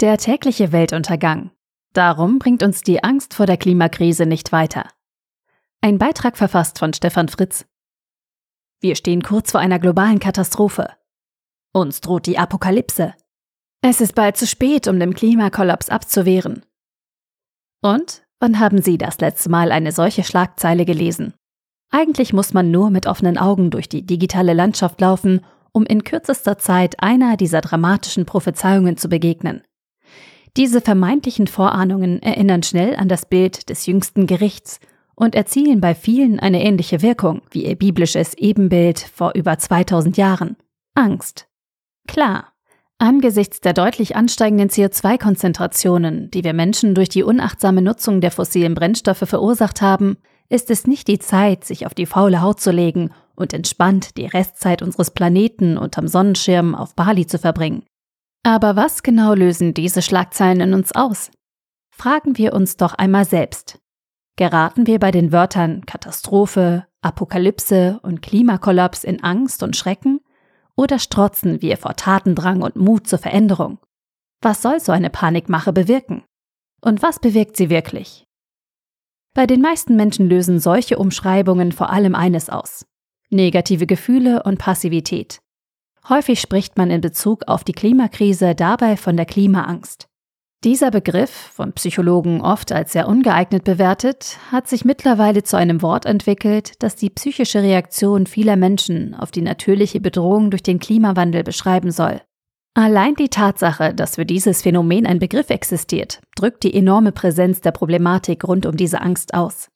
Der tägliche Weltuntergang. Darum bringt uns die Angst vor der Klimakrise nicht weiter. Ein Beitrag verfasst von Stefan Fritz. Wir stehen kurz vor einer globalen Katastrophe. Uns droht die Apokalypse. Es ist bald zu spät, um den Klimakollaps abzuwehren. Und wann haben Sie das letzte Mal eine solche Schlagzeile gelesen? Eigentlich muss man nur mit offenen Augen durch die digitale Landschaft laufen, um in kürzester Zeit einer dieser dramatischen Prophezeiungen zu begegnen. Diese vermeintlichen Vorahnungen erinnern schnell an das Bild des jüngsten Gerichts und erzielen bei vielen eine ähnliche Wirkung wie ihr biblisches Ebenbild vor über 2000 Jahren. Angst. Klar, angesichts der deutlich ansteigenden CO2-Konzentrationen, die wir Menschen durch die unachtsame Nutzung der fossilen Brennstoffe verursacht haben, ist es nicht die Zeit, sich auf die faule Haut zu legen und entspannt die Restzeit unseres Planeten unterm Sonnenschirm auf Bali zu verbringen. Aber was genau lösen diese Schlagzeilen in uns aus? Fragen wir uns doch einmal selbst. Geraten wir bei den Wörtern Katastrophe, Apokalypse und Klimakollaps in Angst und Schrecken? Oder strotzen wir vor Tatendrang und Mut zur Veränderung? Was soll so eine Panikmache bewirken? Und was bewirkt sie wirklich? Bei den meisten Menschen lösen solche Umschreibungen vor allem eines aus. Negative Gefühle und Passivität. Häufig spricht man in Bezug auf die Klimakrise dabei von der Klimaangst. Dieser Begriff, von Psychologen oft als sehr ungeeignet bewertet, hat sich mittlerweile zu einem Wort entwickelt, das die psychische Reaktion vieler Menschen auf die natürliche Bedrohung durch den Klimawandel beschreiben soll. Allein die Tatsache, dass für dieses Phänomen ein Begriff existiert, drückt die enorme Präsenz der Problematik rund um diese Angst aus.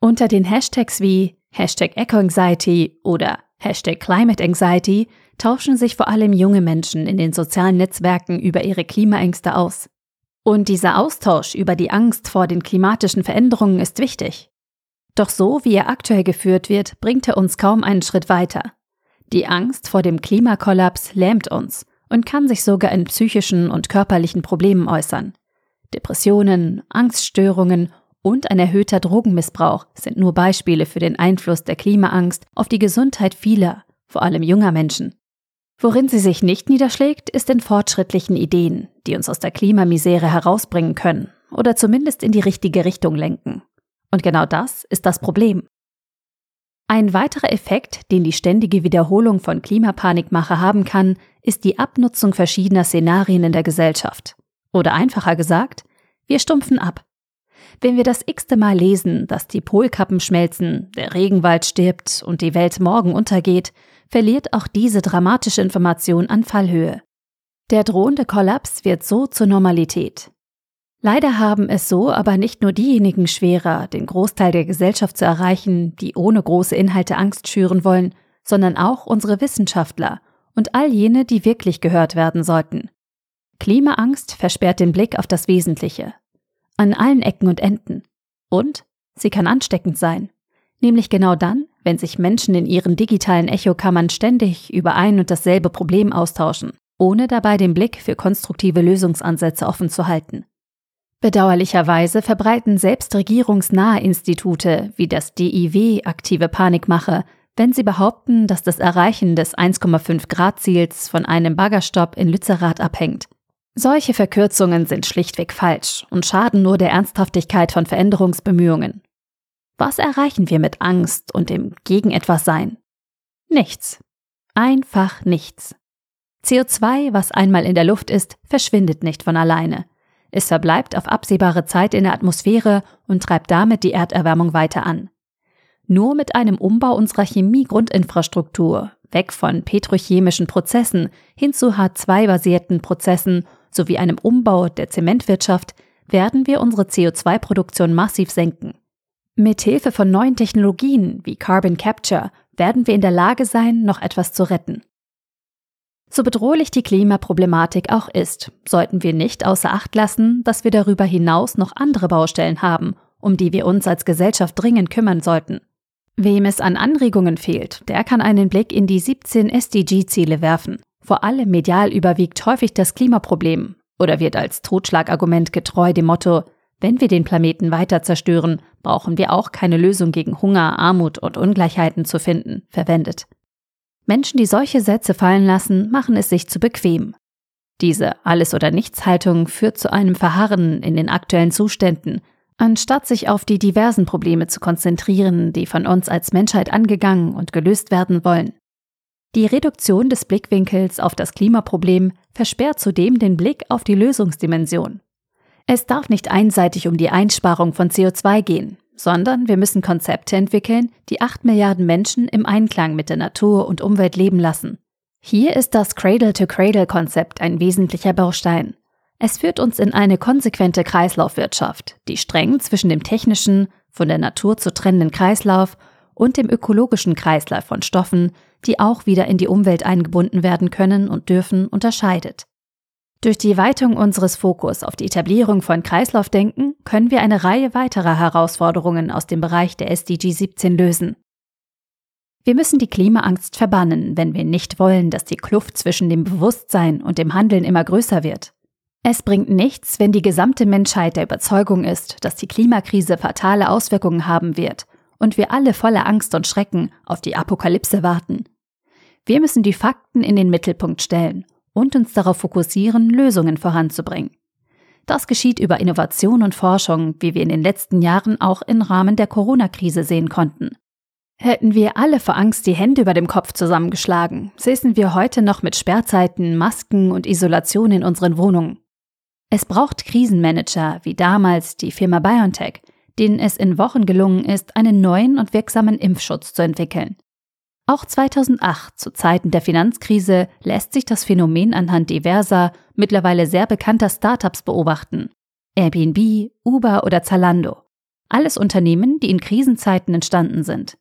Unter den Hashtags wie Hashtag Eco-Anxiety oder Hashtag Climate Anxiety tauschen sich vor allem junge Menschen in den sozialen Netzwerken über ihre Klimaängste aus. Und dieser Austausch über die Angst vor den klimatischen Veränderungen ist wichtig. Doch so wie er aktuell geführt wird, bringt er uns kaum einen Schritt weiter. Die Angst vor dem Klimakollaps lähmt uns und kann sich sogar in psychischen und körperlichen Problemen äußern. Depressionen, Angststörungen und ein erhöhter Drogenmissbrauch sind nur Beispiele für den Einfluss der Klimaangst auf die Gesundheit vieler, vor allem junger Menschen. Worin sie sich nicht niederschlägt, ist in fortschrittlichen Ideen, die uns aus der Klimamisere herausbringen können oder zumindest in die richtige Richtung lenken. Und genau das ist das Problem. Ein weiterer Effekt, den die ständige Wiederholung von Klimapanikmache haben kann, ist die Abnutzung verschiedener Szenarien in der Gesellschaft. Oder einfacher gesagt, wir stumpfen ab. Wenn wir das x-te Mal lesen, dass die Polkappen schmelzen, der Regenwald stirbt und die Welt morgen untergeht, verliert auch diese dramatische Information an Fallhöhe. Der drohende Kollaps wird so zur Normalität. Leider haben es so aber nicht nur diejenigen schwerer, den Großteil der Gesellschaft zu erreichen, die ohne große Inhalte Angst schüren wollen, sondern auch unsere Wissenschaftler und all jene, die wirklich gehört werden sollten. Klimaangst versperrt den Blick auf das Wesentliche. An allen Ecken und Enden. Und sie kann ansteckend sein. Nämlich genau dann, wenn sich Menschen in ihren digitalen Echokammern ständig über ein und dasselbe Problem austauschen, ohne dabei den Blick für konstruktive Lösungsansätze offen zu halten. Bedauerlicherweise verbreiten selbst regierungsnahe Institute wie das DIW aktive Panikmache, wenn sie behaupten, dass das Erreichen des 1,5 Grad Ziels von einem Baggerstopp in Lützerath abhängt. Solche Verkürzungen sind schlichtweg falsch und schaden nur der Ernsthaftigkeit von Veränderungsbemühungen. Was erreichen wir mit Angst und dem Gegen etwas Sein? Nichts. Einfach nichts. CO2, was einmal in der Luft ist, verschwindet nicht von alleine. Es verbleibt auf absehbare Zeit in der Atmosphäre und treibt damit die Erderwärmung weiter an. Nur mit einem Umbau unserer Chemie-Grundinfrastruktur, weg von petrochemischen Prozessen hin zu H2-basierten Prozessen sowie einem Umbau der Zementwirtschaft, werden wir unsere CO2-Produktion massiv senken. Mithilfe von neuen Technologien wie Carbon Capture werden wir in der Lage sein, noch etwas zu retten. So bedrohlich die Klimaproblematik auch ist, sollten wir nicht außer Acht lassen, dass wir darüber hinaus noch andere Baustellen haben, um die wir uns als Gesellschaft dringend kümmern sollten. Wem es an Anregungen fehlt, der kann einen Blick in die 17 SDG-Ziele werfen. Vor allem medial überwiegt häufig das Klimaproblem oder wird als Totschlagargument getreu dem Motto wenn wir den Planeten weiter zerstören, brauchen wir auch keine Lösung gegen Hunger, Armut und Ungleichheiten zu finden, verwendet. Menschen, die solche Sätze fallen lassen, machen es sich zu bequem. Diese Alles- oder Nichts-Haltung führt zu einem Verharren in den aktuellen Zuständen, anstatt sich auf die diversen Probleme zu konzentrieren, die von uns als Menschheit angegangen und gelöst werden wollen. Die Reduktion des Blickwinkels auf das Klimaproblem versperrt zudem den Blick auf die Lösungsdimension. Es darf nicht einseitig um die Einsparung von CO2 gehen, sondern wir müssen Konzepte entwickeln, die 8 Milliarden Menschen im Einklang mit der Natur und Umwelt leben lassen. Hier ist das Cradle-to-Cradle-Konzept ein wesentlicher Baustein. Es führt uns in eine konsequente Kreislaufwirtschaft, die streng zwischen dem technischen, von der Natur zu trennenden Kreislauf und dem ökologischen Kreislauf von Stoffen, die auch wieder in die Umwelt eingebunden werden können und dürfen, unterscheidet. Durch die Weitung unseres Fokus auf die Etablierung von Kreislaufdenken können wir eine Reihe weiterer Herausforderungen aus dem Bereich der SDG 17 lösen. Wir müssen die Klimaangst verbannen, wenn wir nicht wollen, dass die Kluft zwischen dem Bewusstsein und dem Handeln immer größer wird. Es bringt nichts, wenn die gesamte Menschheit der Überzeugung ist, dass die Klimakrise fatale Auswirkungen haben wird und wir alle voller Angst und Schrecken auf die Apokalypse warten. Wir müssen die Fakten in den Mittelpunkt stellen und uns darauf fokussieren, Lösungen voranzubringen. Das geschieht über Innovation und Forschung, wie wir in den letzten Jahren auch im Rahmen der Corona-Krise sehen konnten. Hätten wir alle vor Angst die Hände über dem Kopf zusammengeschlagen, säßen wir heute noch mit Sperrzeiten, Masken und Isolation in unseren Wohnungen. Es braucht Krisenmanager, wie damals die Firma BioNTech, denen es in Wochen gelungen ist, einen neuen und wirksamen Impfschutz zu entwickeln. Auch 2008, zu Zeiten der Finanzkrise, lässt sich das Phänomen anhand diverser, mittlerweile sehr bekannter Startups beobachten. Airbnb, Uber oder Zalando. Alles Unternehmen, die in Krisenzeiten entstanden sind.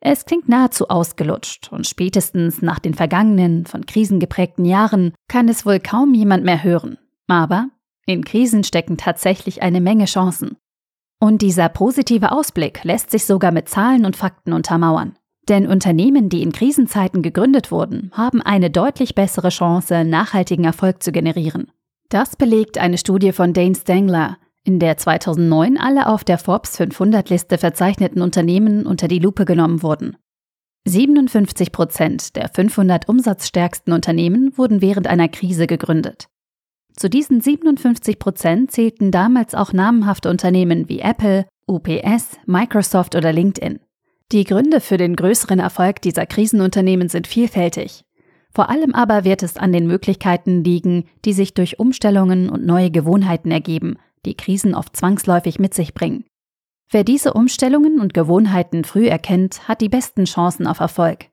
Es klingt nahezu ausgelutscht und spätestens nach den vergangenen, von Krisen geprägten Jahren kann es wohl kaum jemand mehr hören. Aber in Krisen stecken tatsächlich eine Menge Chancen. Und dieser positive Ausblick lässt sich sogar mit Zahlen und Fakten untermauern. Denn Unternehmen, die in Krisenzeiten gegründet wurden, haben eine deutlich bessere Chance, nachhaltigen Erfolg zu generieren. Das belegt eine Studie von Dane Stengler, in der 2009 alle auf der Forbes 500 Liste verzeichneten Unternehmen unter die Lupe genommen wurden. 57 Prozent der 500 umsatzstärksten Unternehmen wurden während einer Krise gegründet. Zu diesen 57 Prozent zählten damals auch namhafte Unternehmen wie Apple, UPS, Microsoft oder LinkedIn. Die Gründe für den größeren Erfolg dieser Krisenunternehmen sind vielfältig. Vor allem aber wird es an den Möglichkeiten liegen, die sich durch Umstellungen und neue Gewohnheiten ergeben, die Krisen oft zwangsläufig mit sich bringen. Wer diese Umstellungen und Gewohnheiten früh erkennt, hat die besten Chancen auf Erfolg.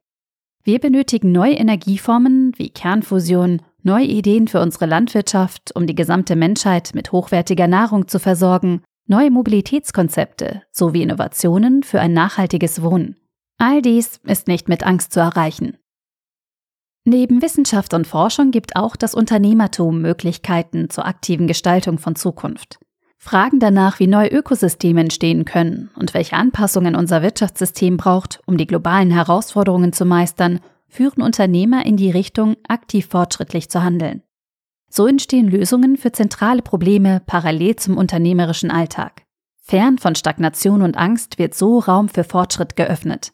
Wir benötigen neue Energieformen wie Kernfusion, neue Ideen für unsere Landwirtschaft, um die gesamte Menschheit mit hochwertiger Nahrung zu versorgen, neue Mobilitätskonzepte sowie Innovationen für ein nachhaltiges Wohnen. All dies ist nicht mit Angst zu erreichen. Neben Wissenschaft und Forschung gibt auch das Unternehmertum Möglichkeiten zur aktiven Gestaltung von Zukunft. Fragen danach, wie neue Ökosysteme entstehen können und welche Anpassungen unser Wirtschaftssystem braucht, um die globalen Herausforderungen zu meistern, führen Unternehmer in die Richtung, aktiv fortschrittlich zu handeln. So entstehen Lösungen für zentrale Probleme parallel zum unternehmerischen Alltag. Fern von Stagnation und Angst wird so Raum für Fortschritt geöffnet.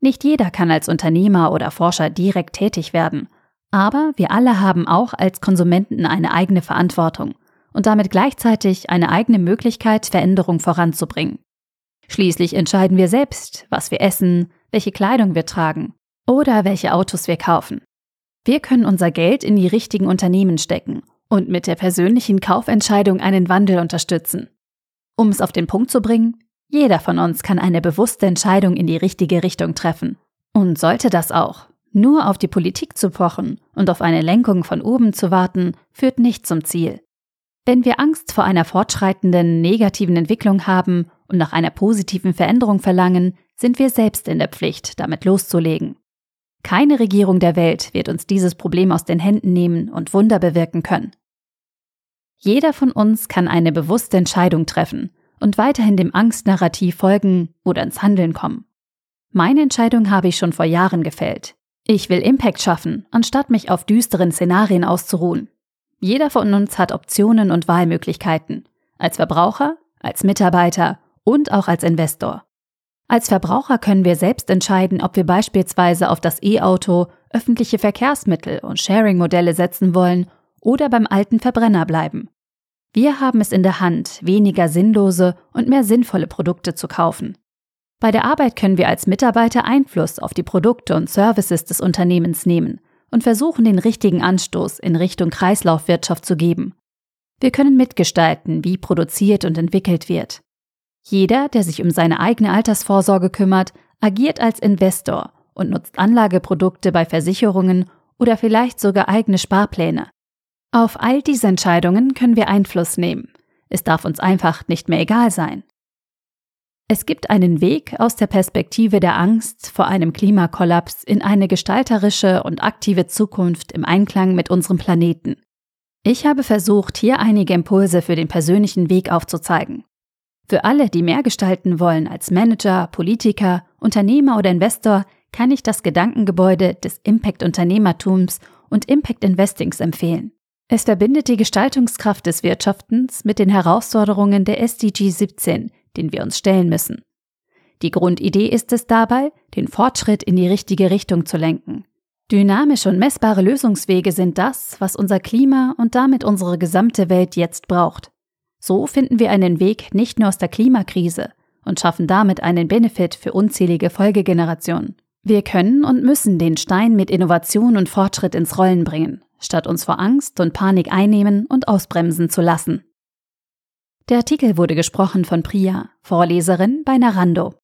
Nicht jeder kann als Unternehmer oder Forscher direkt tätig werden, aber wir alle haben auch als Konsumenten eine eigene Verantwortung und damit gleichzeitig eine eigene Möglichkeit, Veränderung voranzubringen. Schließlich entscheiden wir selbst, was wir essen, welche Kleidung wir tragen oder welche Autos wir kaufen. Wir können unser Geld in die richtigen Unternehmen stecken und mit der persönlichen Kaufentscheidung einen Wandel unterstützen. Um es auf den Punkt zu bringen, jeder von uns kann eine bewusste Entscheidung in die richtige Richtung treffen. Und sollte das auch. Nur auf die Politik zu pochen und auf eine Lenkung von oben zu warten, führt nicht zum Ziel. Wenn wir Angst vor einer fortschreitenden negativen Entwicklung haben und nach einer positiven Veränderung verlangen, sind wir selbst in der Pflicht, damit loszulegen. Keine Regierung der Welt wird uns dieses Problem aus den Händen nehmen und Wunder bewirken können. Jeder von uns kann eine bewusste Entscheidung treffen und weiterhin dem Angstnarrativ folgen oder ins Handeln kommen. Meine Entscheidung habe ich schon vor Jahren gefällt. Ich will Impact schaffen, anstatt mich auf düsteren Szenarien auszuruhen. Jeder von uns hat Optionen und Wahlmöglichkeiten. Als Verbraucher, als Mitarbeiter und auch als Investor. Als Verbraucher können wir selbst entscheiden, ob wir beispielsweise auf das E-Auto, öffentliche Verkehrsmittel und Sharing-Modelle setzen wollen oder beim alten Verbrenner bleiben. Wir haben es in der Hand, weniger sinnlose und mehr sinnvolle Produkte zu kaufen. Bei der Arbeit können wir als Mitarbeiter Einfluss auf die Produkte und Services des Unternehmens nehmen und versuchen, den richtigen Anstoß in Richtung Kreislaufwirtschaft zu geben. Wir können mitgestalten, wie produziert und entwickelt wird. Jeder, der sich um seine eigene Altersvorsorge kümmert, agiert als Investor und nutzt Anlageprodukte bei Versicherungen oder vielleicht sogar eigene Sparpläne. Auf all diese Entscheidungen können wir Einfluss nehmen. Es darf uns einfach nicht mehr egal sein. Es gibt einen Weg aus der Perspektive der Angst vor einem Klimakollaps in eine gestalterische und aktive Zukunft im Einklang mit unserem Planeten. Ich habe versucht, hier einige Impulse für den persönlichen Weg aufzuzeigen. Für alle, die mehr gestalten wollen als Manager, Politiker, Unternehmer oder Investor, kann ich das Gedankengebäude des Impact-Unternehmertums und Impact-Investings empfehlen. Es verbindet die Gestaltungskraft des Wirtschaftens mit den Herausforderungen der SDG 17, den wir uns stellen müssen. Die Grundidee ist es dabei, den Fortschritt in die richtige Richtung zu lenken. Dynamische und messbare Lösungswege sind das, was unser Klima und damit unsere gesamte Welt jetzt braucht. So finden wir einen Weg nicht nur aus der Klimakrise und schaffen damit einen Benefit für unzählige Folgegenerationen. Wir können und müssen den Stein mit Innovation und Fortschritt ins Rollen bringen, statt uns vor Angst und Panik einnehmen und ausbremsen zu lassen. Der Artikel wurde gesprochen von Priya, Vorleserin bei Narando.